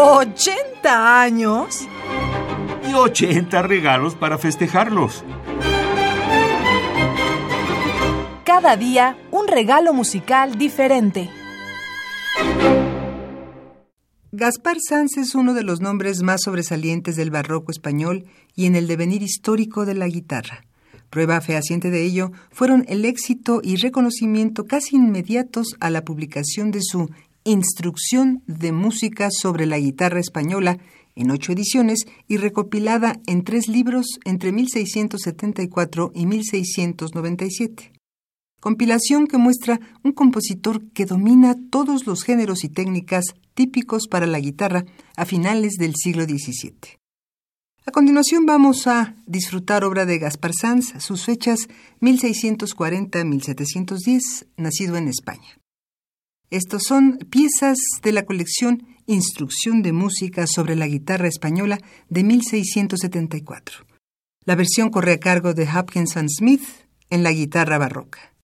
¿80 años? Y 80 regalos para festejarlos. Cada día un regalo musical diferente. Gaspar Sanz es uno de los nombres más sobresalientes del barroco español y en el devenir histórico de la guitarra. Prueba fehaciente de ello fueron el éxito y reconocimiento casi inmediatos a la publicación de su Instrucción de Música sobre la Guitarra Española en ocho ediciones y recopilada en tres libros entre 1674 y 1697. Compilación que muestra un compositor que domina todos los géneros y técnicas típicos para la guitarra a finales del siglo XVII. A continuación vamos a disfrutar obra de Gaspar Sanz, sus fechas 1640-1710, nacido en España. Estos son piezas de la colección Instrucción de Música sobre la Guitarra Española de 1674. La versión corre a cargo de Hopkins Smith en la guitarra barroca.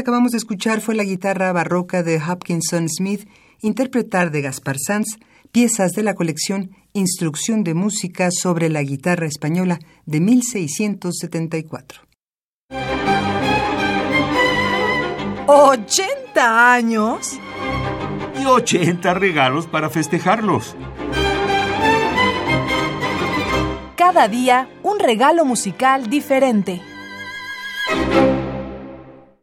Que acabamos de escuchar fue la guitarra barroca de Hopkinson Smith, interpretar de Gaspar Sanz piezas de la colección Instrucción de Música sobre la Guitarra Española de 1674. ¿80 años? Y 80 regalos para festejarlos. Cada día un regalo musical diferente.